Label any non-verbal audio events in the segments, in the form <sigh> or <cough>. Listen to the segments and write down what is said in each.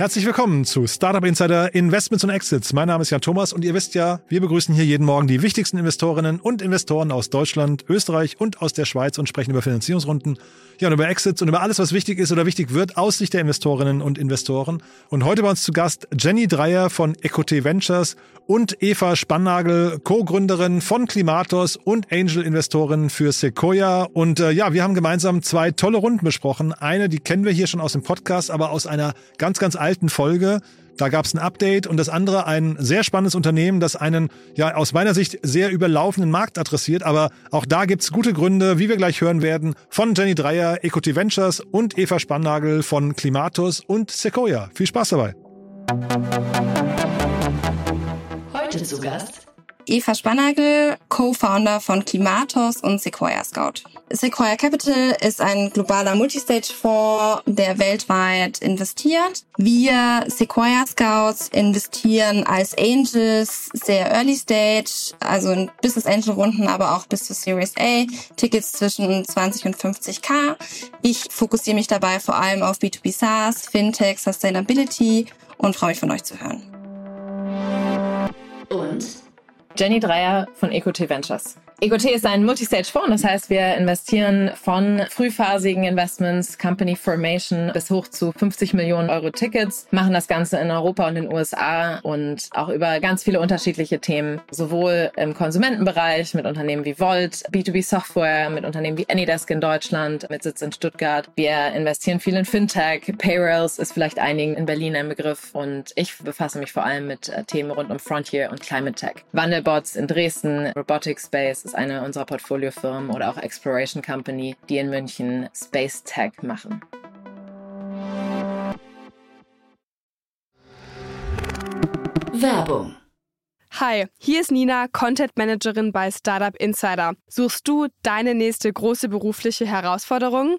Herzlich willkommen zu Startup Insider Investments und Exits. Mein Name ist Jan Thomas und ihr wisst ja, wir begrüßen hier jeden Morgen die wichtigsten Investorinnen und Investoren aus Deutschland, Österreich und aus der Schweiz und sprechen über Finanzierungsrunden, ja, und über Exits und über alles, was wichtig ist oder wichtig wird aus Sicht der Investorinnen und Investoren. Und heute bei uns zu Gast Jenny Dreier von Ecote Ventures und Eva Spannagel, Co-Gründerin von Klimatos und Angel-Investorin für Sequoia. Und äh, ja, wir haben gemeinsam zwei tolle Runden besprochen. Eine, die kennen wir hier schon aus dem Podcast, aber aus einer ganz, ganz alten Folge. Da gab es ein Update und das andere ein sehr spannendes Unternehmen, das einen ja aus meiner Sicht sehr überlaufenden Markt adressiert. Aber auch da gibt's gute Gründe, wie wir gleich hören werden, von Jenny Dreier, Equity Ventures und Eva Spannagel von Klimatus und Sequoia. Viel Spaß dabei. Heute zu Gast Eva Spannagel, Co-Founder von Klimatos und Sequoia Scout. Sequoia Capital ist ein globaler Multistage-Fonds, der weltweit investiert. Wir Sequoia Scouts investieren als Angels sehr Early Stage, also in Business Angel Runden, aber auch bis zur Series A, Tickets zwischen 20 und 50k. Ich fokussiere mich dabei vor allem auf B2B SaaS, Fintech, Sustainability und freue mich von euch zu hören. und Jenny Dreier von EcoT Ventures. EcoT ist ein Multistage-Fonds, das heißt, wir investieren von frühphasigen Investments, Company Formation bis hoch zu 50 Millionen Euro Tickets, machen das Ganze in Europa und den USA und auch über ganz viele unterschiedliche Themen, sowohl im Konsumentenbereich mit Unternehmen wie Volt, B2B Software, mit Unternehmen wie Anydesk in Deutschland, mit Sitz in Stuttgart. Wir investieren viel in Fintech, Payrolls ist vielleicht einigen in Berlin ein Begriff und ich befasse mich vor allem mit äh, Themen rund um Frontier und Climate Tech. Wandelbots in Dresden, Robotics Space ist eine unserer Portfoliofirmen oder auch Exploration Company, die in München Space Tech machen. Werbung. Hi, hier ist Nina, Content Managerin bei Startup Insider. Suchst du deine nächste große berufliche Herausforderung?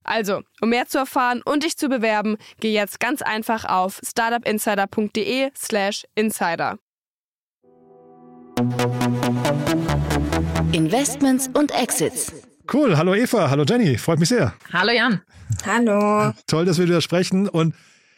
Also, um mehr zu erfahren und dich zu bewerben, geh jetzt ganz einfach auf startupinsider.de/slash insider. Investments und Exits. Cool. Hallo Eva, hallo Jenny. Freut mich sehr. Hallo Jan. Hallo. Toll, dass wir wieder sprechen. Und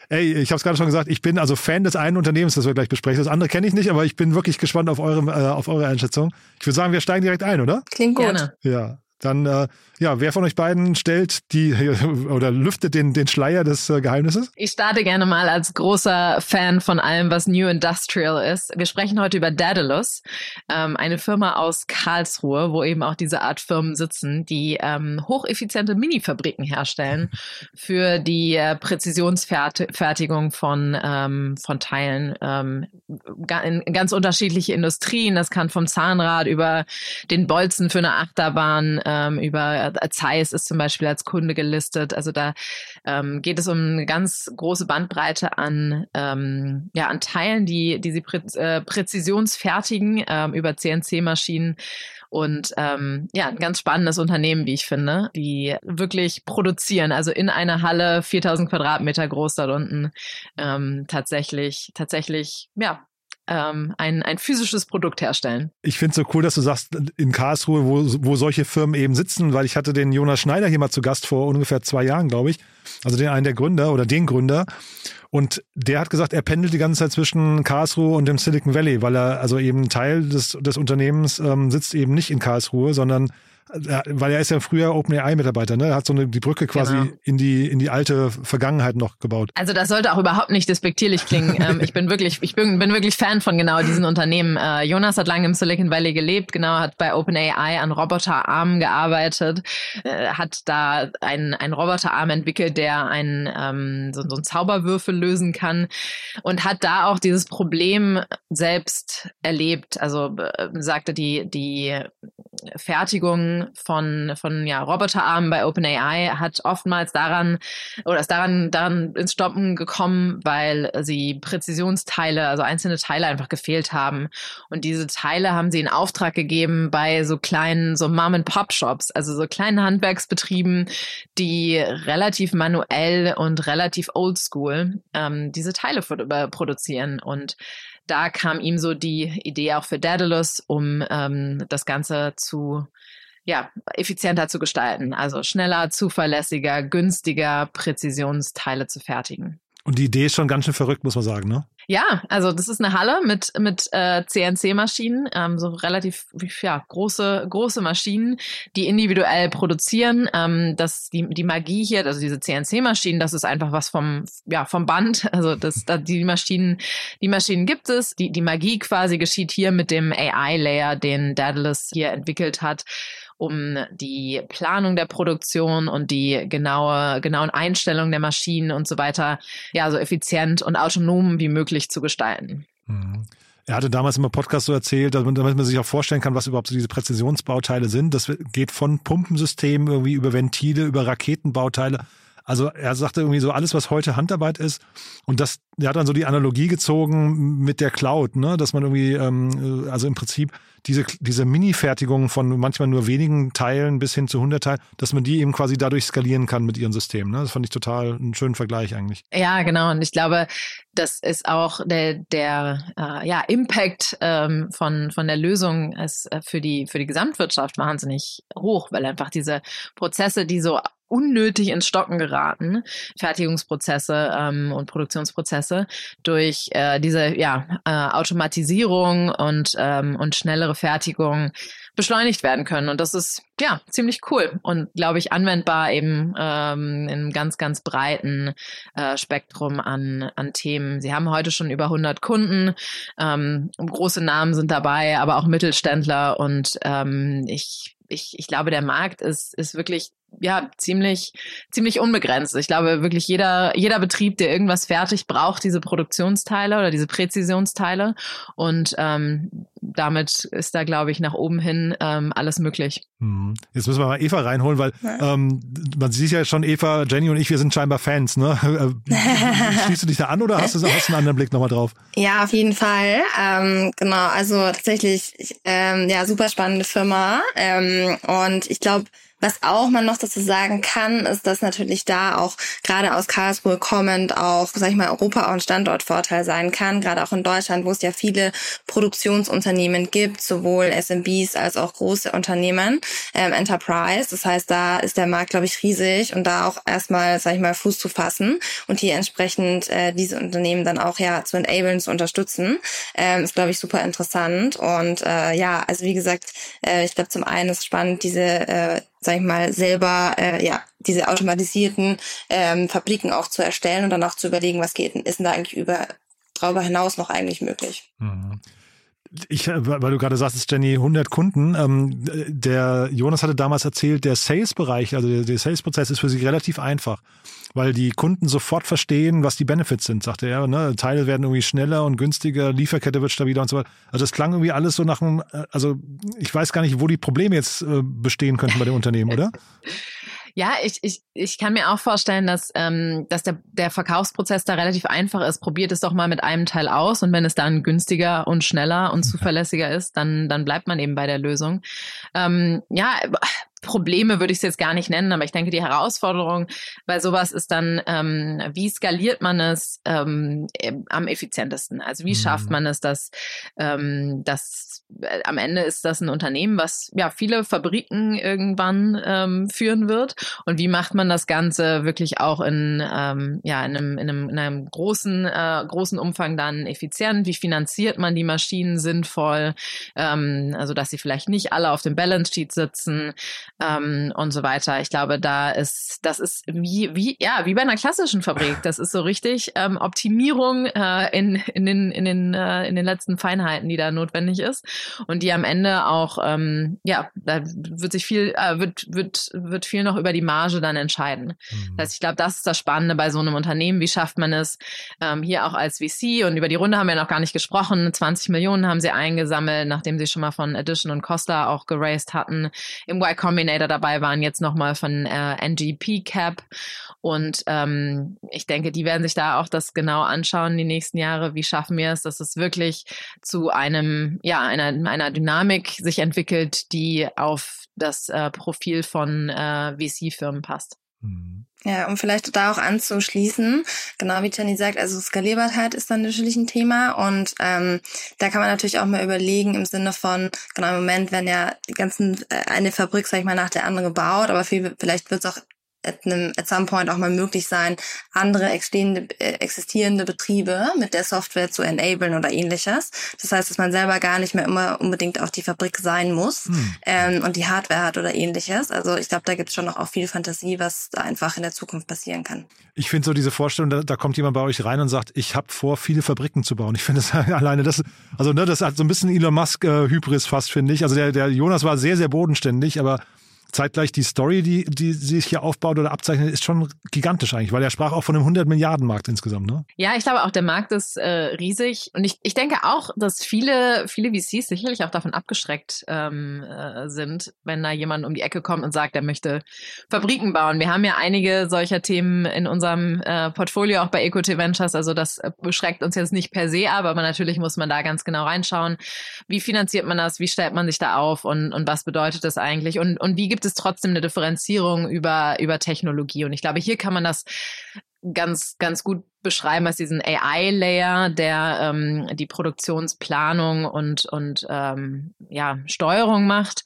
ey, ich habe es gerade schon gesagt, ich bin also Fan des einen Unternehmens, das wir gleich besprechen. Das andere kenne ich nicht, aber ich bin wirklich gespannt auf eure, äh, auf eure Einschätzung. Ich würde sagen, wir steigen direkt ein, oder? Klingt gut. Gerne. Ja. Dann, äh, ja, wer von euch beiden stellt die <laughs> oder lüftet den, den Schleier des äh, Geheimnisses? Ich starte gerne mal als großer Fan von allem, was New Industrial ist. Wir sprechen heute über Daedalus, ähm, eine Firma aus Karlsruhe, wo eben auch diese Art Firmen sitzen, die ähm, hocheffiziente Mini-Fabriken herstellen <laughs> für die äh, Präzisionsfertigung von, ähm, von Teilen ähm, in ganz unterschiedliche Industrien. Das kann vom Zahnrad über den Bolzen für eine Achterbahn, ähm, über äh, Zeiss ist zum Beispiel als Kunde gelistet. Also da ähm, geht es um eine ganz große Bandbreite an, ähm, ja, an Teilen, die, die sie prä äh, präzisionsfertigen ähm, über CNC-Maschinen. Und ähm, ja, ein ganz spannendes Unternehmen, wie ich finde, die wirklich produzieren, also in einer Halle 4000 Quadratmeter groß da unten ähm, tatsächlich, tatsächlich, ja, ähm, ein, ein physisches Produkt herstellen. Ich finde es so cool, dass du sagst, in Karlsruhe, wo, wo solche Firmen eben sitzen, weil ich hatte den Jonas Schneider hier mal zu Gast vor ungefähr zwei Jahren, glaube ich. Also den einen der Gründer oder den Gründer. Und der hat gesagt, er pendelt die ganze Zeit zwischen Karlsruhe und dem Silicon Valley, weil er also eben Teil des, des Unternehmens ähm, sitzt eben nicht in Karlsruhe, sondern weil er ist ja früher OpenAI-Mitarbeiter, ne? Er hat so eine, die Brücke quasi genau. in die in die alte Vergangenheit noch gebaut. Also das sollte auch überhaupt nicht despektierlich klingen. <laughs> ähm, ich bin wirklich, ich bin, bin wirklich Fan von genau diesen Unternehmen. Äh, Jonas hat lange im Silicon Valley gelebt, genau, hat bei OpenAI an Roboterarmen gearbeitet, äh, hat da einen, einen Roboterarm entwickelt, der einen ähm, so, so einen Zauberwürfel lösen kann und hat da auch dieses Problem selbst erlebt. Also äh, sagte die die Fertigung von, von ja, Roboterarmen bei OpenAI hat oftmals daran oder ist daran, daran ins Stoppen gekommen, weil sie Präzisionsteile, also einzelne Teile einfach gefehlt haben. Und diese Teile haben sie in Auftrag gegeben bei so kleinen, so Mom-and-Pop-Shops, also so kleinen Handwerksbetrieben, die relativ manuell und relativ oldschool ähm, diese Teile produzieren. Und da kam ihm so die Idee auch für Daedalus, um ähm, das Ganze zu ja, effizienter zu gestalten. Also schneller, zuverlässiger, günstiger Präzisionsteile zu fertigen. Und die Idee ist schon ganz schön verrückt, muss man sagen, ne? Ja, also das ist eine Halle mit mit äh, CNC-Maschinen, ähm, so relativ ja große große Maschinen, die individuell produzieren. Ähm, das die die Magie hier, also diese CNC-Maschinen, das ist einfach was vom ja vom Band. <laughs> Also das da, die Maschinen die Maschinen gibt es. Die die Magie quasi geschieht hier mit dem AI-Layer, den Daedalus hier entwickelt hat um die Planung der Produktion und die genaue, genauen Einstellungen der Maschinen und so weiter, ja, so effizient und autonom wie möglich zu gestalten. Mhm. Er hatte damals im Podcast so erzählt, damit man sich auch vorstellen kann, was überhaupt so diese Präzisionsbauteile sind. Das geht von Pumpensystemen irgendwie über Ventile, über Raketenbauteile. Also er sagte irgendwie so alles, was heute Handarbeit ist. Und das, er hat dann so die Analogie gezogen mit der Cloud, ne, dass man irgendwie, ähm, also im Prinzip diese, diese Mini-Fertigung von manchmal nur wenigen Teilen bis hin zu 100 Teilen, dass man die eben quasi dadurch skalieren kann mit ihren Systemen. Ne? Das fand ich total einen schönen Vergleich eigentlich. Ja, genau. Und ich glaube, das ist auch der, der äh, ja, Impact ähm, von, von der Lösung ist äh, für die, für die Gesamtwirtschaft wahnsinnig hoch, weil einfach diese Prozesse, die so unnötig ins Stocken geraten, Fertigungsprozesse ähm, und Produktionsprozesse durch äh, diese ja, äh, Automatisierung und, ähm, und schnellere Fertigung beschleunigt werden können. Und das ist ja ziemlich cool und glaube ich anwendbar eben ähm, in einem ganz, ganz breiten äh, Spektrum an, an Themen. Sie haben heute schon über 100 Kunden, ähm, große Namen sind dabei, aber auch Mittelständler und ähm, ich ich, ich glaube, der Markt ist, ist wirklich ja ziemlich ziemlich unbegrenzt. Ich glaube wirklich jeder jeder Betrieb, der irgendwas fertig braucht, diese Produktionsteile oder diese Präzisionsteile und ähm, damit ist da glaube ich nach oben hin ähm, alles möglich. Mhm. Jetzt müssen wir mal Eva reinholen, weil ja. ähm, man sieht ja schon Eva, Jenny und ich, wir sind scheinbar Fans. Ne? <laughs> Schließt du dich da an oder hast du hast einen anderen Blick nochmal drauf? Ja, auf jeden Fall. Ähm, genau, also tatsächlich ähm, ja super spannende Firma ähm, und ich glaube was auch man noch dazu sagen kann, ist, dass natürlich da auch gerade aus Karlsruhe kommend auch, sag ich mal, Europa auch ein Standortvorteil sein kann, gerade auch in Deutschland, wo es ja viele Produktionsunternehmen gibt, sowohl SMBs als auch große Unternehmen, ähm, Enterprise. Das heißt, da ist der Markt, glaube ich, riesig und da auch erstmal, sag ich mal, Fuß zu fassen und hier entsprechend äh, diese Unternehmen dann auch ja zu enablen, zu unterstützen, ähm, ist, glaube ich, super interessant. Und äh, ja, also wie gesagt, äh, ich glaube, zum einen ist spannend, diese äh, sag ich mal, selber äh, ja diese automatisierten ähm, Fabriken auch zu erstellen und dann auch zu überlegen, was geht, ist denn da eigentlich über darüber hinaus noch eigentlich möglich. Mhm. Ich, weil du gerade sagst, Jenny, 100 Kunden. Ähm, der Jonas hatte damals erzählt, der Sales-Bereich, also der, der Sales-Prozess ist für sie relativ einfach, weil die Kunden sofort verstehen, was die Benefits sind, sagte er. Ne? Teile werden irgendwie schneller und günstiger, Lieferkette wird stabiler und so weiter. Also das klang irgendwie alles so nach einem, äh, also ich weiß gar nicht, wo die Probleme jetzt äh, bestehen könnten bei dem Unternehmen, oder? <laughs> Ja, ich, ich, ich kann mir auch vorstellen, dass, ähm, dass der, der Verkaufsprozess da relativ einfach ist. Probiert es doch mal mit einem Teil aus und wenn es dann günstiger und schneller und zuverlässiger ist, dann, dann bleibt man eben bei der Lösung. Ähm, ja, Probleme würde ich es jetzt gar nicht nennen, aber ich denke, die Herausforderung bei sowas ist dann, ähm, wie skaliert man es ähm, am effizientesten? Also wie mhm. schafft man es, dass, ähm, dass äh, am Ende ist das ein Unternehmen, was ja viele Fabriken irgendwann ähm, führen wird und wie macht man das Ganze wirklich auch in, ähm, ja, in, einem, in, einem, in einem großen, äh, großen Umfang dann effizient? Wie finanziert man die Maschinen sinnvoll? Ähm, also dass sie vielleicht nicht alle auf dem Balance Sheet sitzen ähm, und so weiter. Ich glaube, da ist, das ist wie, wie, ja, wie bei einer klassischen Fabrik. Das ist so richtig ähm, Optimierung äh, in, in den, in den, äh, in den letzten Feinheiten, die da notwendig ist und die am Ende auch, ähm, ja, da wird sich viel, äh, wird, wird, wird viel noch über die Marge dann entscheiden. Mhm. Das heißt, ich glaube, das ist das Spannende bei so einem Unternehmen. Wie schafft man es ähm, hier auch als VC? Und über die Runde haben wir noch gar nicht gesprochen. 20 Millionen haben sie eingesammelt, nachdem sie schon mal von Edition und Costa auch geraced hatten. Im Y Combinator dabei waren jetzt nochmal von äh, NGP Cap. Und ähm, ich denke, die werden sich da auch das genau anschauen die nächsten Jahre. Wie schaffen wir es, dass es wirklich zu einem, ja, einer, einer Dynamik sich entwickelt, die auf das äh, Profil von äh, VC-Firmen passt. Mhm. Ja, um vielleicht da auch anzuschließen, genau wie Jenny sagt, also Skalierbarkeit ist dann natürlich ein Thema und ähm, da kann man natürlich auch mal überlegen im Sinne von, genau im Moment werden ja die ganzen, äh, eine Fabrik, sag ich mal, nach der anderen gebaut, aber viel, vielleicht wird es auch at, einem, at some point auch mal möglich sein, andere existierende, äh, existierende Betriebe mit der Software zu enablen oder ähnliches. Das heißt, dass man selber gar nicht mehr immer unbedingt auf die Fabrik sein muss hm. ähm, und die Hardware hat oder ähnliches. Also ich glaube, da gibt es schon noch auch viel Fantasie, was da einfach in der Zukunft passieren kann. Ich finde so diese Vorstellung, da, da, kommt jemand bei euch rein und sagt, ich habe vor, viele Fabriken zu bauen. Ich finde das <laughs> alleine, das, also ne, das hat so ein bisschen Elon Musk-Hybris äh, fast, finde ich. Also der, der Jonas war sehr, sehr bodenständig, aber zeitgleich die Story, die, die sich hier aufbaut oder abzeichnet, ist schon gigantisch eigentlich, weil er sprach auch von einem 100 Milliarden Markt insgesamt, ne? Ja, ich glaube auch, der Markt ist äh, riesig. Und ich, ich denke auch, dass viele, viele VCs sicherlich auch davon abgeschreckt ähm, äh, sind, wenn da jemand um die Ecke kommt und sagt, er möchte Fabriken bauen. Wir haben ja einige solcher Themen in unserem äh, Portfolio, auch bei Equity Ventures, also das beschreckt uns jetzt nicht per se ab, aber natürlich muss man da ganz genau reinschauen, wie finanziert man das, wie stellt man sich da auf? Und, und was bedeutet das eigentlich? Und, und wie gibt gibt es trotzdem eine Differenzierung über, über Technologie. Und ich glaube, hier kann man das ganz, ganz gut beschreiben als diesen AI-Layer, der ähm, die Produktionsplanung und, und ähm, ja, Steuerung macht.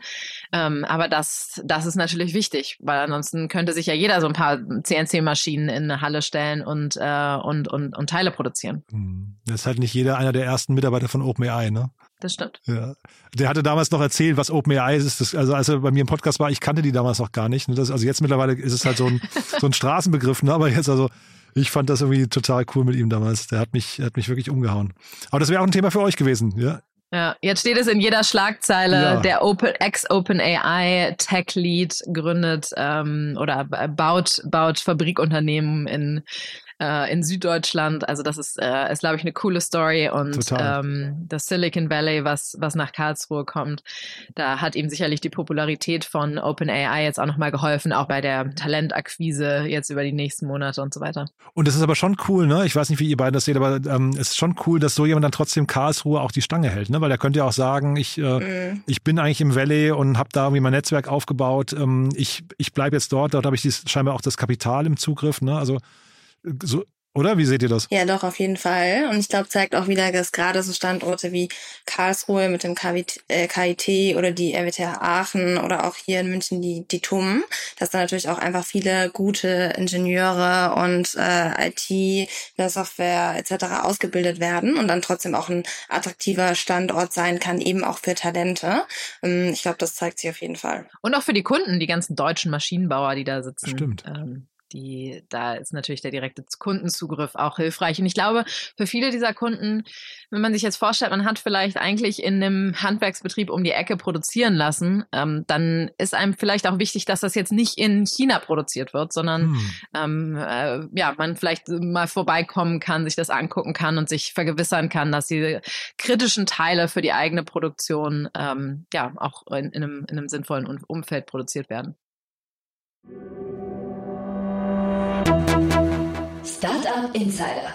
Ähm, aber das, das ist natürlich wichtig, weil ansonsten könnte sich ja jeder so ein paar CNC-Maschinen in eine Halle stellen und, äh, und, und, und Teile produzieren. Hm. Das ist halt nicht jeder einer der ersten Mitarbeiter von OpenAI, ne? Das stimmt. Ja. Der hatte damals noch erzählt, was OpenAI ist. Das, also als er bei mir im Podcast war, ich kannte die damals noch gar nicht. Das, also jetzt mittlerweile ist es halt so ein, <laughs> so ein Straßenbegriff, ne? aber jetzt also ich fand das irgendwie total cool mit ihm damals. Der hat mich, hat mich wirklich umgehauen. Aber das wäre auch ein Thema für euch gewesen, ja? Ja, jetzt steht es in jeder Schlagzeile, ja. der Open, Ex-OpenAI Tech Lead gründet ähm, oder baut, baut Fabrikunternehmen in äh, in Süddeutschland. Also das ist, äh, ist glaube ich, eine coole Story. Und ähm, das Silicon Valley, was, was nach Karlsruhe kommt, da hat ihm sicherlich die Popularität von OpenAI jetzt auch nochmal geholfen, auch bei der Talentakquise jetzt über die nächsten Monate und so weiter. Und es ist aber schon cool, ne? Ich weiß nicht, wie ihr beiden das seht, aber ähm, es ist schon cool, dass so jemand dann trotzdem Karlsruhe auch die Stange hält, ne? Weil der könnte ja auch sagen, ich, äh, mhm. ich bin eigentlich im Valley und habe da irgendwie mein Netzwerk aufgebaut. Ähm, ich ich bleibe jetzt dort, dort habe ich dies, scheinbar auch das Kapital im Zugriff, ne? Also so, oder wie seht ihr das? Ja, doch, auf jeden Fall. Und ich glaube, zeigt auch wieder, dass gerade so Standorte wie Karlsruhe mit dem KIT, äh, KIT oder die RWTH Aachen oder auch hier in München die, die TUM, dass da natürlich auch einfach viele gute Ingenieure und äh, IT, Software etc. ausgebildet werden und dann trotzdem auch ein attraktiver Standort sein kann, eben auch für Talente. Ähm, ich glaube, das zeigt sich auf jeden Fall. Und auch für die Kunden, die ganzen deutschen Maschinenbauer, die da sitzen. Stimmt. Ähm die, da ist natürlich der direkte Kundenzugriff auch hilfreich. Und ich glaube, für viele dieser Kunden, wenn man sich jetzt vorstellt, man hat vielleicht eigentlich in einem Handwerksbetrieb um die Ecke produzieren lassen, ähm, dann ist einem vielleicht auch wichtig, dass das jetzt nicht in China produziert wird, sondern hm. ähm, äh, ja, man vielleicht mal vorbeikommen kann, sich das angucken kann und sich vergewissern kann, dass die kritischen Teile für die eigene Produktion ähm, ja auch in, in, einem, in einem sinnvollen Umfeld produziert werden. Startup Insider.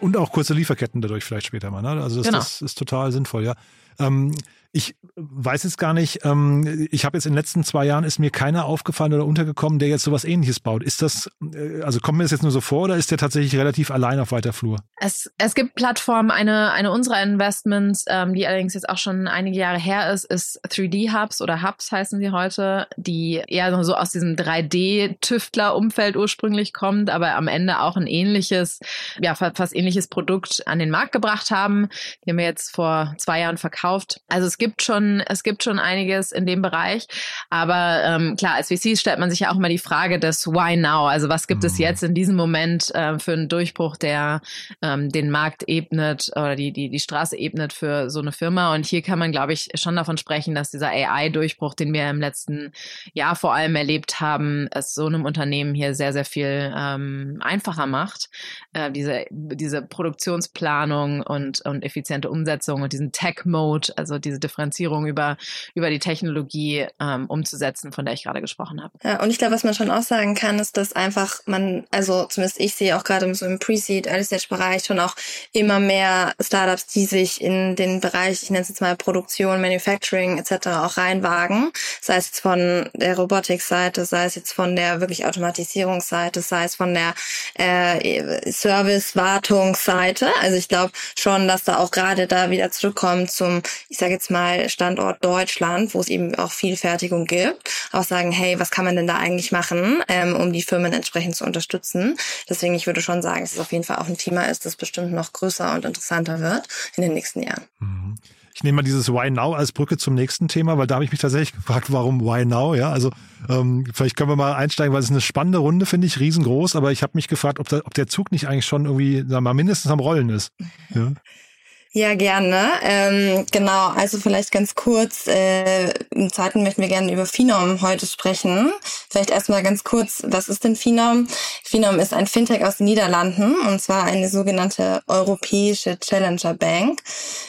Und auch kurze Lieferketten dadurch vielleicht später mal. Ne? Also das, genau. das ist total sinnvoll, ja. Ähm, Ich weiß jetzt gar nicht, ähm, ich habe jetzt in den letzten zwei Jahren ist mir keiner aufgefallen oder untergekommen, der jetzt sowas ähnliches baut. Ist das, äh, also kommt mir das jetzt nur so vor oder ist der tatsächlich relativ allein auf weiter Flur? Es, es gibt Plattformen, eine, eine unserer Investments, ähm, die allerdings jetzt auch schon einige Jahre her ist, ist 3D-Hubs oder Hubs heißen sie heute, die eher so aus diesem 3D-Tüftler-Umfeld ursprünglich kommt, aber am Ende auch ein ähnliches, ja, fast ähnliches Produkt an den Markt gebracht haben. Die haben wir jetzt vor zwei Jahren verkauft. Also es gibt schon, es gibt schon einiges in dem Bereich. Aber ähm, klar, als VC stellt man sich ja auch mal die Frage des Why now? Also was gibt mhm. es jetzt in diesem Moment äh, für einen Durchbruch, der ähm, den Markt ebnet oder die, die, die Straße ebnet für so eine Firma? Und hier kann man, glaube ich, schon davon sprechen, dass dieser AI-Durchbruch, den wir im letzten Jahr vor allem erlebt haben, es so einem Unternehmen hier sehr, sehr viel ähm, einfacher macht. Äh, diese, diese Produktionsplanung und, und effiziente Umsetzung und diesen Tech-Mode, also diese Differenzierung über, über die Technologie ähm, umzusetzen, von der ich gerade gesprochen habe. Ja, und ich glaube, was man schon auch sagen kann, ist, dass einfach man, also zumindest ich sehe auch gerade so im Pre-Seed, Early-Stage-Bereich schon auch immer mehr Startups, die sich in den Bereich, ich nenne es jetzt mal Produktion, Manufacturing etc. auch reinwagen. Sei es jetzt von der Robotik-Seite, sei es jetzt von der wirklich Automatisierungsseite, sei es von der äh, Service-Wartungsseite. Also ich glaube schon, dass da auch gerade da wieder zurückkommt zum, ich sage jetzt mal, Standort Deutschland, wo es eben auch viel Fertigung gibt, auch sagen, hey, was kann man denn da eigentlich machen, ähm, um die Firmen entsprechend zu unterstützen. Deswegen, ich würde schon sagen, dass es auf jeden Fall auch ein Thema ist, das bestimmt noch größer und interessanter wird in den nächsten Jahren. Mhm. Ich nehme mal dieses Why Now als Brücke zum nächsten Thema, weil da habe ich mich tatsächlich <laughs> gefragt, warum Why Now? Ja, also ähm, vielleicht können wir mal einsteigen, weil es ist eine spannende Runde, finde ich, riesengroß. Aber ich habe mich gefragt, ob, da, ob der Zug nicht eigentlich schon irgendwie, sagen wir mal, mindestens am Rollen ist. Ja. Ja, gerne. Ähm, genau, also vielleicht ganz kurz, äh, im zweiten möchten wir gerne über Phenom heute sprechen. Vielleicht erstmal ganz kurz, was ist denn Phenom? Phenom ist ein Fintech aus den Niederlanden und zwar eine sogenannte europäische Challenger Bank.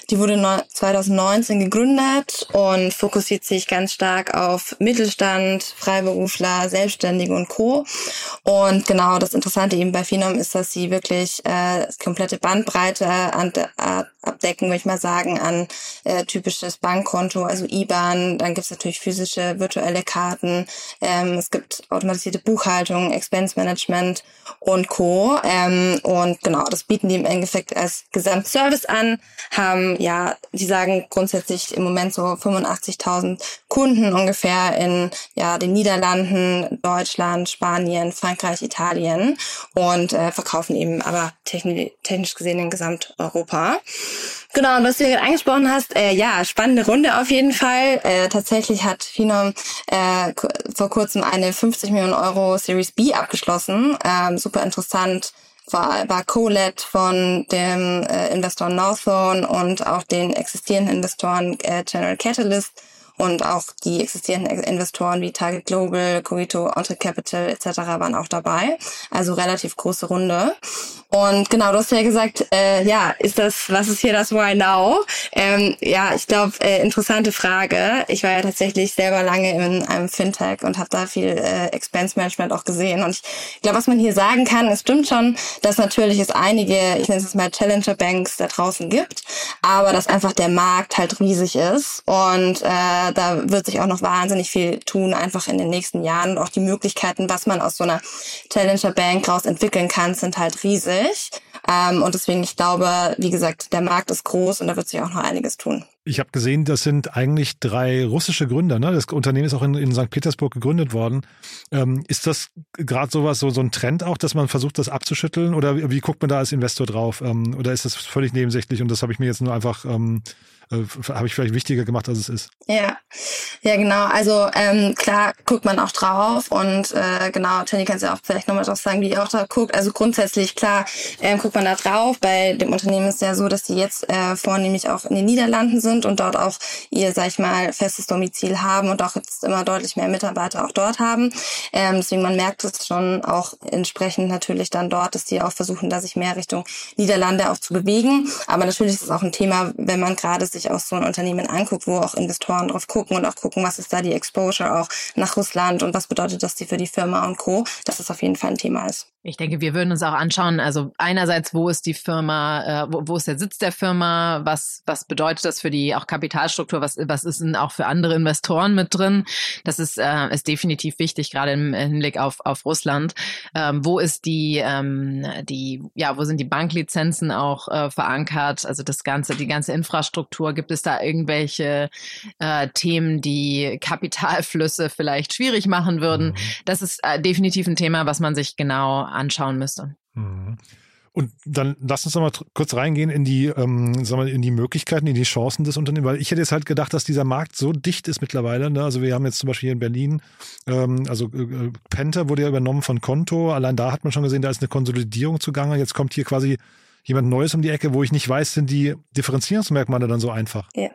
Die wurde 2019 gegründet und fokussiert sich ganz stark auf Mittelstand, Freiberufler, Selbstständige und Co. Und genau das Interessante eben bei Phenom ist, dass sie wirklich äh, komplette Bandbreite an, an abdecken, würde ich mal sagen, an äh, typisches Bankkonto, also IBAN. Dann gibt es natürlich physische virtuelle Karten. Ähm, es gibt automatisierte Buchhaltung, Expense Management und Co. Ähm, und genau, das bieten die im Endeffekt als Gesamtservice an. Haben, ja, die sagen grundsätzlich im Moment so 85.000 Kunden ungefähr in ja den Niederlanden, Deutschland, Spanien, Frankreich, Italien und äh, verkaufen eben aber technisch gesehen in Gesamteuropa. Genau, und was du gerade angesprochen hast, äh, ja, spannende Runde auf jeden Fall. Äh, tatsächlich hat Phenom äh, vor kurzem eine 50 Millionen Euro Series B abgeschlossen. Ähm, super interessant war, war Co-led von dem äh, Investor Northone und auch den existierenden Investoren äh, General Catalyst und auch die existierenden Investoren wie Target Global, Cogito, Entre Capital etc. waren auch dabei. Also relativ große Runde. Und genau, du hast ja gesagt, äh, ja, ist das, was ist hier das Why Now? Ähm, ja, ich glaube, äh, interessante Frage. Ich war ja tatsächlich selber lange in einem Fintech und habe da viel äh, Expense Management auch gesehen. Und ich glaube, was man hier sagen kann, es stimmt schon, dass natürlich es einige, ich nenne es mal Challenger Banks da draußen gibt, aber dass einfach der Markt halt riesig ist und äh, da wird sich auch noch wahnsinnig viel tun, einfach in den nächsten Jahren. Und auch die Möglichkeiten, was man aus so einer Challenger Bank raus entwickeln kann, sind halt riesig. Ähm, und deswegen, ich glaube, wie gesagt, der Markt ist groß und da wird sich auch noch einiges tun. Ich habe gesehen, das sind eigentlich drei russische Gründer. Ne? Das Unternehmen ist auch in, in St. Petersburg gegründet worden. Ähm, ist das gerade sowas, so, so ein Trend auch, dass man versucht, das abzuschütteln? Oder wie, wie guckt man da als Investor drauf? Ähm, oder ist das völlig nebensächlich und das habe ich mir jetzt nur einfach ähm, äh, habe ich vielleicht wichtiger gemacht, als es ist. Ja, ja genau. Also ähm, klar guckt man auch drauf und äh, genau, Tenny kannst ja auch vielleicht nochmal drauf sagen, wie ihr auch da guckt. Also grundsätzlich klar ähm, guckt man da drauf. Bei dem Unternehmen ist ja so, dass die jetzt äh, vornehmlich auch in den Niederlanden sind und dort auch ihr, sag ich mal, festes Domizil haben und auch jetzt immer deutlich mehr Mitarbeiter auch dort haben. Ähm, deswegen man merkt es schon auch entsprechend natürlich dann dort, dass die auch versuchen, da sich mehr Richtung Niederlande auch zu bewegen. Aber natürlich ist es auch ein Thema, wenn man gerade sich auch so ein Unternehmen anguckt, wo auch Investoren drauf gucken und auch gucken, was ist da die Exposure auch nach Russland und was bedeutet das für die Firma und Co., dass es auf jeden Fall ein Thema ist. Ich denke, wir würden uns auch anschauen, also einerseits, wo ist die Firma, äh, wo, wo ist der Sitz der Firma, was, was bedeutet das für die auch Kapitalstruktur, was, was ist denn auch für andere Investoren mit drin? Das ist, äh, ist definitiv wichtig, gerade im Hinblick auf, auf Russland. Ähm, wo ist die, ähm, die, ja, wo sind die Banklizenzen auch äh, verankert? Also das ganze, die ganze Infrastruktur, gibt es da irgendwelche äh, Themen, die Kapitalflüsse vielleicht schwierig machen würden? Mhm. Das ist äh, definitiv ein Thema, was man sich genau anschauen müsste. Mhm. Und dann lass uns noch mal kurz reingehen in die, ähm, sagen wir, in die Möglichkeiten, in die Chancen des Unternehmens, weil ich hätte jetzt halt gedacht, dass dieser Markt so dicht ist mittlerweile. Ne? Also wir haben jetzt zum Beispiel hier in Berlin, ähm, also äh, Penta wurde ja übernommen von Konto. Allein da hat man schon gesehen, da ist eine Konsolidierung zugange. Jetzt kommt hier quasi jemand Neues um die Ecke, wo ich nicht weiß, sind die Differenzierungsmerkmale dann so einfach? Ja,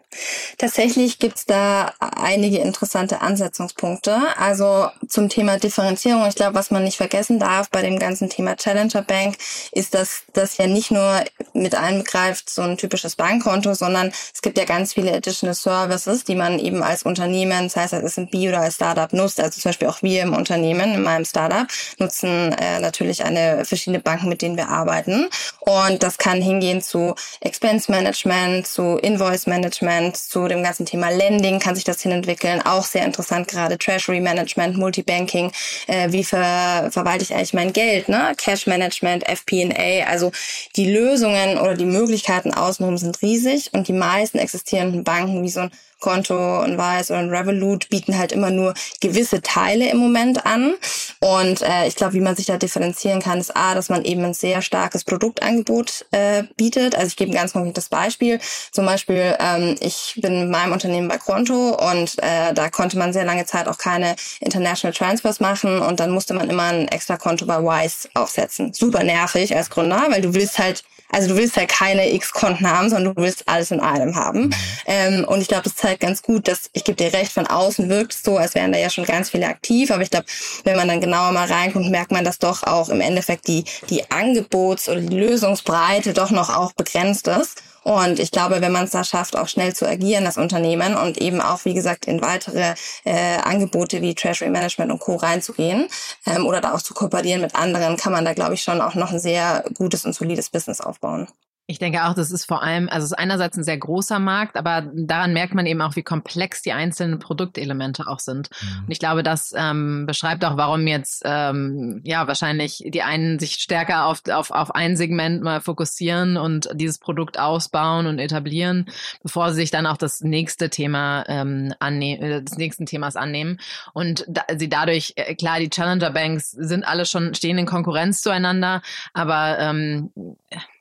tatsächlich gibt's da einige interessante Ansetzungspunkte. Also zum Thema Differenzierung, ich glaube, was man nicht vergessen darf bei dem ganzen Thema Challenger Bank, ist, dass das ja nicht nur mit einbegreift so ein typisches Bankkonto, sondern es gibt ja ganz viele additional Services, die man eben als Unternehmen, sei es als S&B oder als Startup nutzt. Also zum Beispiel auch wir im Unternehmen, in meinem Startup, nutzen äh, natürlich eine verschiedene Banken, mit denen wir arbeiten. Und das kann hingehen zu Expense Management, zu Invoice Management, zu dem ganzen Thema Lending kann sich das hinentwickeln. Auch sehr interessant gerade Treasury Management, Multibanking. Äh, wie ver verwalte ich eigentlich mein Geld? Ne? Cash Management, FP&A. Also die Lösungen oder die Möglichkeiten außenrum sind riesig und die meisten existierenden Banken wie so ein Konto, ein Wise oder ein Revolut bieten halt immer nur gewisse Teile im Moment an. Und äh, ich glaube, wie man sich da differenzieren kann, ist A, dass man eben ein sehr starkes Produktangebot äh, bietet. Also ich gebe ein ganz konkretes Beispiel. Zum Beispiel, ähm, ich bin in meinem Unternehmen bei Konto und äh, da konnte man sehr lange Zeit auch keine International Transfers machen und dann musste man immer ein extra Konto bei Wise aufsetzen. Super nervig als Gründer, weil du willst halt also du willst ja keine X-Konten haben, sondern du willst alles in einem haben. Mhm. Ähm, und ich glaube, das zeigt ganz gut, dass, ich gebe dir recht, von außen wirkt es so, als wären da ja schon ganz viele aktiv. Aber ich glaube, wenn man dann genauer mal reinkommt, merkt man, dass doch auch im Endeffekt die, die Angebots- oder die Lösungsbreite doch noch auch begrenzt ist. Und ich glaube, wenn man es da schafft, auch schnell zu agieren, das Unternehmen und eben auch, wie gesagt, in weitere äh, Angebote wie Treasury Management und Co. reinzugehen ähm, oder da auch zu kooperieren mit anderen, kann man da, glaube ich, schon auch noch ein sehr gutes und solides Business aufbauen. Ich denke auch, das ist vor allem, also es ist einerseits ein sehr großer Markt, aber daran merkt man eben auch, wie komplex die einzelnen Produktelemente auch sind. Mhm. Und ich glaube, das ähm, beschreibt auch, warum jetzt ähm, ja wahrscheinlich die einen sich stärker auf, auf, auf ein Segment mal fokussieren und dieses Produkt ausbauen und etablieren, bevor sie sich dann auch das nächste Thema ähm, annehmen, äh, des nächsten Themas annehmen. Und da, sie dadurch, äh, klar, die Challenger Banks sind alle schon, stehen in Konkurrenz zueinander, aber ähm,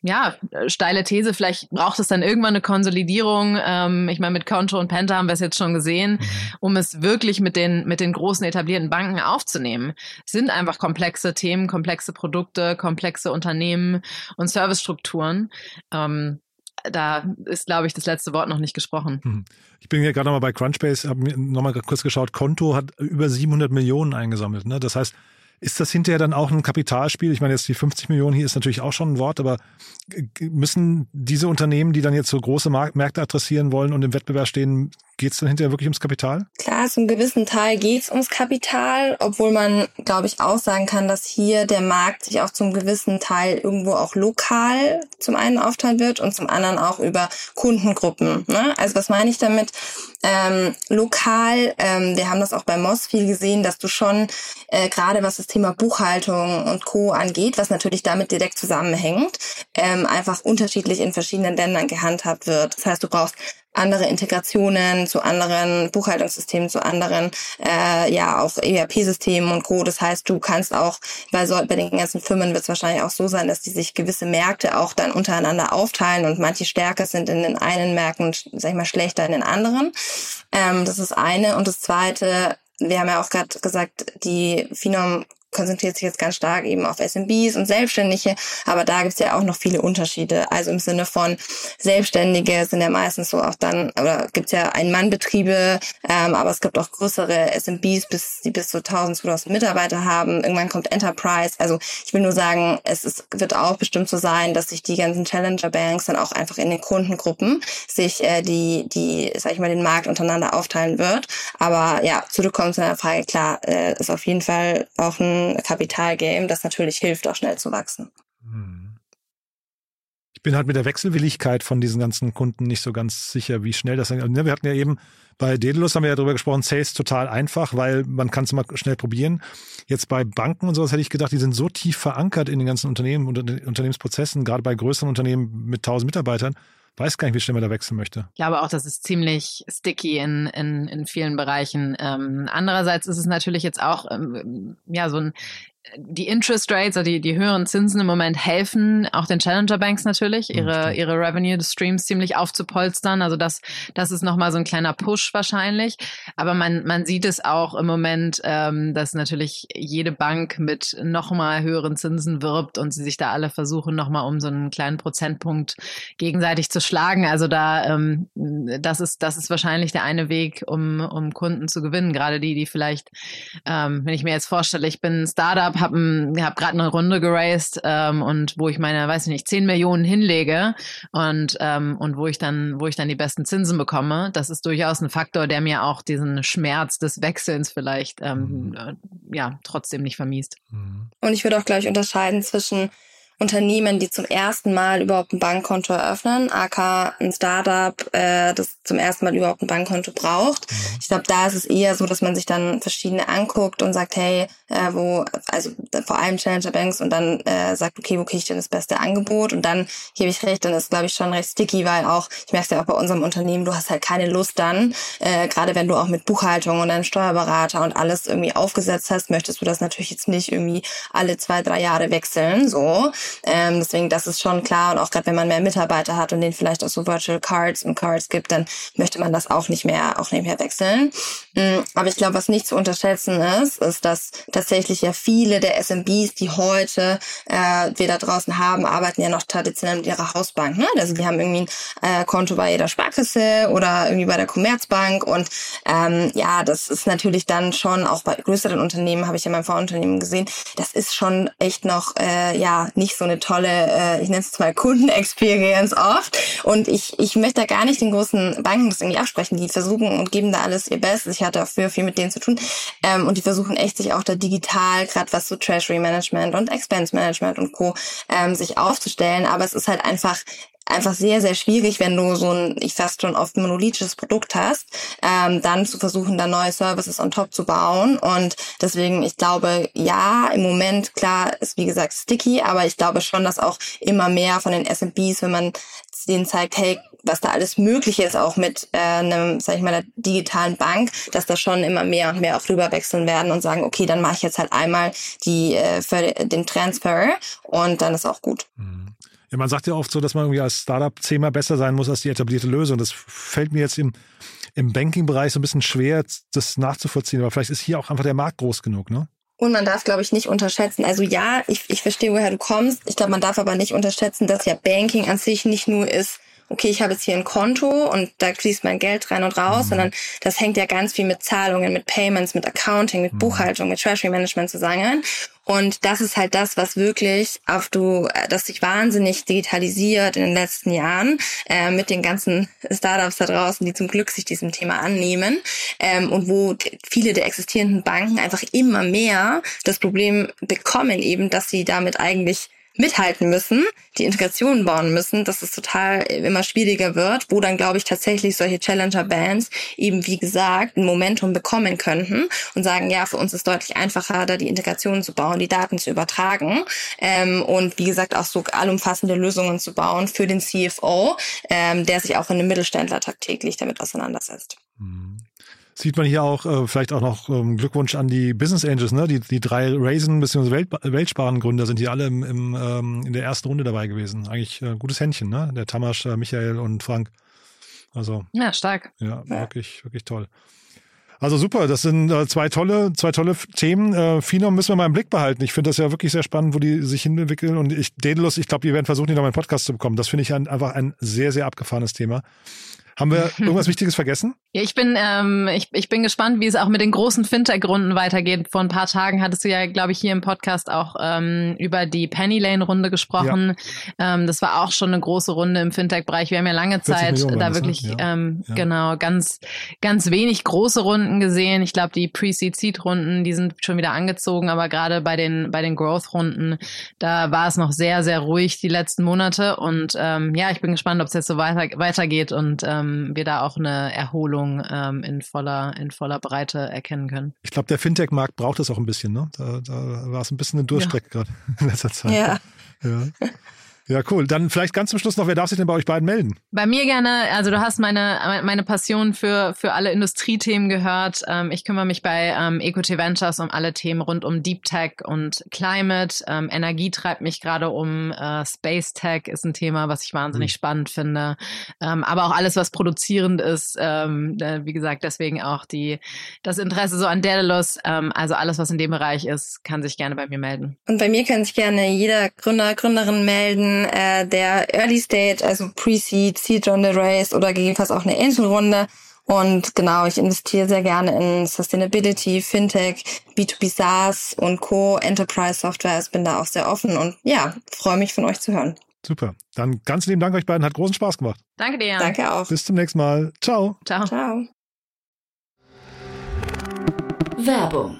ja, steile These, vielleicht braucht es dann irgendwann eine Konsolidierung. Ähm, ich meine, mit Konto und Penta haben wir es jetzt schon gesehen, mhm. um es wirklich mit den, mit den großen etablierten Banken aufzunehmen. Es sind einfach komplexe Themen, komplexe Produkte, komplexe Unternehmen und Servicestrukturen. Ähm, da ist, glaube ich, das letzte Wort noch nicht gesprochen. Mhm. Ich bin ja gerade nochmal bei Crunchbase, habe mir nochmal kurz geschaut, Konto hat über 700 Millionen eingesammelt. Ne? Das heißt, ist das hinterher dann auch ein Kapitalspiel? Ich meine, jetzt die 50 Millionen hier ist natürlich auch schon ein Wort, aber müssen diese Unternehmen, die dann jetzt so große Märkte adressieren wollen und im Wettbewerb stehen, Geht es dann hinterher wirklich ums Kapital? Klar, zum gewissen Teil geht es ums Kapital, obwohl man, glaube ich, auch sagen kann, dass hier der Markt sich auch zum gewissen Teil irgendwo auch lokal zum einen aufteilen wird und zum anderen auch über Kundengruppen. Ne? Also was meine ich damit? Ähm, lokal, ähm, wir haben das auch bei Moss viel gesehen, dass du schon äh, gerade was das Thema Buchhaltung und Co. angeht, was natürlich damit direkt zusammenhängt, ähm, einfach unterschiedlich in verschiedenen Ländern gehandhabt wird. Das heißt, du brauchst andere Integrationen zu anderen Buchhaltungssystemen, zu anderen, äh, ja, auch ERP-Systemen und Co. Das heißt, du kannst auch, bei, so, bei den ganzen Firmen wird es wahrscheinlich auch so sein, dass die sich gewisse Märkte auch dann untereinander aufteilen und manche stärker sind in den einen Märkten, sag ich mal, schlechter in den anderen. Ähm, das ist eine. Und das zweite, wir haben ja auch gerade gesagt, die Finom konzentriert sich jetzt ganz stark eben auf SMBs und Selbstständige, aber da gibt es ja auch noch viele Unterschiede. Also im Sinne von Selbstständige sind ja meistens so auch dann, oder gibt es ja Ein-Mann-Betriebe, ähm, aber es gibt auch größere SMBs, bis, die bis zu 1000, 2000 Mitarbeiter haben. Irgendwann kommt Enterprise. Also ich will nur sagen, es ist, wird auch bestimmt so sein, dass sich die ganzen Challenger-Banks dann auch einfach in den Kundengruppen sich äh, die, die, sag ich mal, den Markt untereinander aufteilen wird. Aber ja, zurückkommen zu der Frage, klar, äh, ist auf jeden Fall auch ein Kapitalgame, das natürlich hilft, auch schnell zu wachsen. Hm. Ich bin halt mit der Wechselwilligkeit von diesen ganzen Kunden nicht so ganz sicher, wie schnell das. Ne, wir hatten ja eben bei Daedalus haben wir ja darüber gesprochen, Sales total einfach, weil man kann es immer schnell probieren. Jetzt bei Banken und sowas hätte ich gedacht, die sind so tief verankert in den ganzen Unternehmen und Unternehmensprozessen, gerade bei größeren Unternehmen mit 1000 Mitarbeitern, weiß gar nicht, wie schnell man da wechseln möchte. Ich glaube auch, das ist ziemlich sticky in, in, in vielen Bereichen. Ähm, andererseits ist es natürlich jetzt auch ähm, ja so ein die Interest Rates, also die, die höheren Zinsen im Moment helfen auch den Challenger Banks natürlich, ihre, ihre Revenue Streams ziemlich aufzupolstern. Also das, das ist nochmal so ein kleiner Push wahrscheinlich. Aber man, man sieht es auch im Moment, ähm, dass natürlich jede Bank mit nochmal höheren Zinsen wirbt und sie sich da alle versuchen, nochmal um so einen kleinen Prozentpunkt gegenseitig zu schlagen. Also da, ähm, das ist, das ist wahrscheinlich der eine Weg, um, um Kunden zu gewinnen. Gerade die, die vielleicht, ähm, wenn ich mir jetzt vorstelle, ich bin ein Startup, habe hab gerade eine Runde geraced ähm, und wo ich meine, weiß ich nicht, 10 Millionen hinlege und, ähm, und wo ich dann, wo ich dann die besten Zinsen bekomme, das ist durchaus ein Faktor, der mir auch diesen Schmerz des Wechselns vielleicht ähm, mhm. äh, ja trotzdem nicht vermiest. Mhm. Und ich würde auch gleich unterscheiden zwischen Unternehmen, die zum ersten Mal überhaupt ein Bankkonto eröffnen, aka ein Startup, äh, das zum ersten Mal überhaupt ein Bankkonto braucht. Mhm. Ich glaube, da ist es eher so, dass man sich dann verschiedene anguckt und sagt, hey, äh, wo, also vor allem Challenger Banks und dann äh, sagt, okay, wo kriege ich denn das beste Angebot? Und dann gebe ich recht, dann ist, glaube ich, schon recht sticky, weil auch, ich merke es ja auch bei unserem Unternehmen, du hast halt keine Lust dann, äh, gerade wenn du auch mit Buchhaltung und einem Steuerberater und alles irgendwie aufgesetzt hast, möchtest du das natürlich jetzt nicht irgendwie alle zwei, drei Jahre wechseln, so. Ähm, deswegen, das ist schon klar. Und auch gerade wenn man mehr Mitarbeiter hat und denen vielleicht auch so Virtual Cards und Cards gibt, dann möchte man das auch nicht mehr, auch nicht mehr wechseln. Mhm. Aber ich glaube, was nicht zu unterschätzen ist, ist, dass tatsächlich ja viele der SMBs, die heute äh, wir da draußen haben, arbeiten ja noch traditionell mit ihrer Hausbank. Ne? Also die haben irgendwie ein äh, Konto bei jeder Sparkasse oder irgendwie bei der Commerzbank. Und ähm, ja, das ist natürlich dann schon auch bei größeren Unternehmen, habe ich ja in Vorunternehmen gesehen, das ist schon echt noch äh, ja nicht so eine tolle, äh, ich nenne es mal Kundenexperience oft. Und ich, ich möchte da gar nicht den großen Banken das irgendwie absprechen. Die versuchen und geben da alles ihr Bestes. Ich hatte dafür viel mit denen zu tun. Ähm, und die versuchen echt sich auch da digital, gerade was so Treasury Management und Expense Management und Co. Ähm, sich aufzustellen. Aber es ist halt einfach einfach sehr, sehr schwierig, wenn du so ein, ich fast schon oft monolithisches Produkt hast, ähm, dann zu versuchen, da neue Services on top zu bauen. Und deswegen, ich glaube, ja, im Moment, klar, ist wie gesagt sticky, aber ich glaube schon, dass auch immer mehr von den SMBs, wenn man denen zeigt, hey, was da alles möglich ist, auch mit äh, einem, sag ich mal, der digitalen Bank, dass da schon immer mehr und mehr auch rüberwechseln werden und sagen, okay, dann mache ich jetzt halt einmal die äh, für den Transfer und dann ist auch gut. Mhm. Ja, man sagt ja oft so, dass man irgendwie als Startup zehnmal besser sein muss als die etablierte Lösung. Das fällt mir jetzt im, im Banking-Bereich so ein bisschen schwer, das nachzuvollziehen. Aber vielleicht ist hier auch einfach der Markt groß genug, ne? Und man darf, glaube ich, nicht unterschätzen. Also ja, ich, ich verstehe, woher du kommst. Ich glaube, man darf aber nicht unterschätzen, dass ja Banking an sich nicht nur ist, okay, ich habe jetzt hier ein Konto und da fließt mein Geld rein und raus, mhm. sondern das hängt ja ganz viel mit Zahlungen, mit Payments, mit Accounting, mit mhm. Buchhaltung, mit Treasury Management zusammen. Und das ist halt das, was wirklich auf du, das sich wahnsinnig digitalisiert in den letzten Jahren äh, mit den ganzen Startups da draußen, die zum Glück sich diesem Thema annehmen ähm, und wo viele der existierenden Banken einfach immer mehr das Problem bekommen eben, dass sie damit eigentlich mithalten müssen, die Integration bauen müssen, dass es total immer schwieriger wird, wo dann, glaube ich, tatsächlich solche Challenger-Bands eben, wie gesagt, ein Momentum bekommen könnten und sagen, ja, für uns ist deutlich einfacher, da die Integration zu bauen, die Daten zu übertragen ähm, und, wie gesagt, auch so allumfassende Lösungen zu bauen für den CFO, ähm, der sich auch in einem Mittelständler tagtäglich damit auseinandersetzt. Sieht man hier auch äh, vielleicht auch noch ähm, Glückwunsch an die Business Angels, ne? Die, die drei Raisin bzw. Welt, Weltsparengründer sind hier alle im, im, ähm, in der ersten Runde dabei gewesen. Eigentlich äh, gutes Händchen, ne? Der Tamasch, äh, Michael und Frank. Also ja, stark. Ja, ja, wirklich, wirklich toll. Also super, das sind äh, zwei tolle, zwei tolle Themen. Äh, Phenom müssen wir mal im Blick behalten. Ich finde das ja wirklich sehr spannend, wo die sich hinentwickeln. Und ich, Daedalus, ich glaube, die werden versuchen, die noch mal einen Podcast zu bekommen. Das finde ich ein, einfach ein sehr, sehr abgefahrenes Thema. Haben wir irgendwas Wichtiges vergessen? <laughs> Ja, ich bin, ähm, ich, ich bin gespannt, wie es auch mit den großen Fintech-Runden weitergeht. Vor ein paar Tagen hattest du ja, glaube ich, hier im Podcast auch ähm, über die Penny Lane-Runde gesprochen. Ja. Ähm, das war auch schon eine große Runde im Fintech-Bereich. Wir haben ja lange Zeit da wirklich ne? ja. Ähm, ja. genau ganz, ganz wenig große Runden gesehen. Ich glaube, die Pre-Seed-Seed-Runden, die sind schon wieder angezogen, aber gerade bei den, bei den Growth-Runden, da war es noch sehr, sehr ruhig die letzten Monate. Und ähm, ja, ich bin gespannt, ob es jetzt so weiter, weitergeht und ähm, wir da auch eine Erholung ähm, in voller, in voller Breite erkennen können. Ich glaube, der Fintech-Markt braucht das auch ein bisschen, ne? Da, da war es ein bisschen eine Durchstrecke ja. gerade in letzter Zeit. Ja. ja. Ja, cool. Dann vielleicht ganz zum Schluss noch, wer darf sich denn bei euch beiden melden? Bei mir gerne, also du hast meine, meine Passion für, für alle Industriethemen gehört. Ähm, ich kümmere mich bei ähm, EcoT Ventures um alle Themen rund um Deep Tech und Climate. Ähm, Energie treibt mich gerade um. Äh, Space Tech ist ein Thema, was ich wahnsinnig mhm. spannend finde. Ähm, aber auch alles, was produzierend ist. Ähm, äh, wie gesagt, deswegen auch die, das Interesse so an Daedalus. Ähm, also alles, was in dem Bereich ist, kann sich gerne bei mir melden. Und bei mir kann sich gerne jeder Gründer, Gründerin melden äh, der Early Stage, also Pre-Seed, Seed-Runde, Race oder gegebenenfalls auch eine Angel-Runde. Und genau, ich investiere sehr gerne in Sustainability, Fintech, B2B SaaS und Co. Enterprise Software. Ich also bin da auch sehr offen und ja, freue mich von euch zu hören. Super. Dann ganz lieben Dank euch beiden. Hat großen Spaß gemacht. Danke dir. Danke auch. Bis zum nächsten Mal. Ciao. Ciao. Ciao. Werbung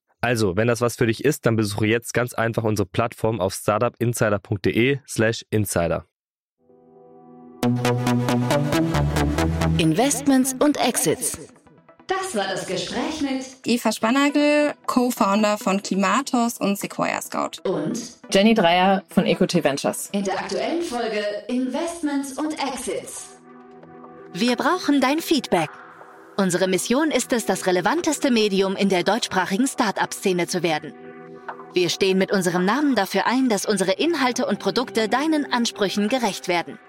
Also, wenn das was für dich ist, dann besuche jetzt ganz einfach unsere Plattform auf startupinsider.de/slash insider. Investments und Exits. Das war das Gespräch mit Eva Spannagel, Co-Founder von Klimatos und Sequoia Scout. Und Jenny Dreier von EcoT Ventures. In der aktuellen Folge Investments und Exits. Wir brauchen dein Feedback. Unsere Mission ist es, das relevanteste Medium in der deutschsprachigen Start-up-Szene zu werden. Wir stehen mit unserem Namen dafür ein, dass unsere Inhalte und Produkte deinen Ansprüchen gerecht werden.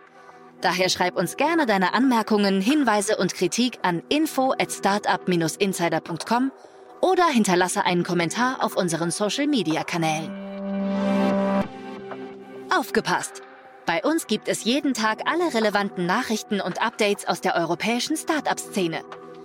Daher schreib uns gerne deine Anmerkungen, Hinweise und Kritik an info at startup-insider.com oder hinterlasse einen Kommentar auf unseren Social-Media-Kanälen. Aufgepasst! Bei uns gibt es jeden Tag alle relevanten Nachrichten und Updates aus der europäischen Startup-Szene.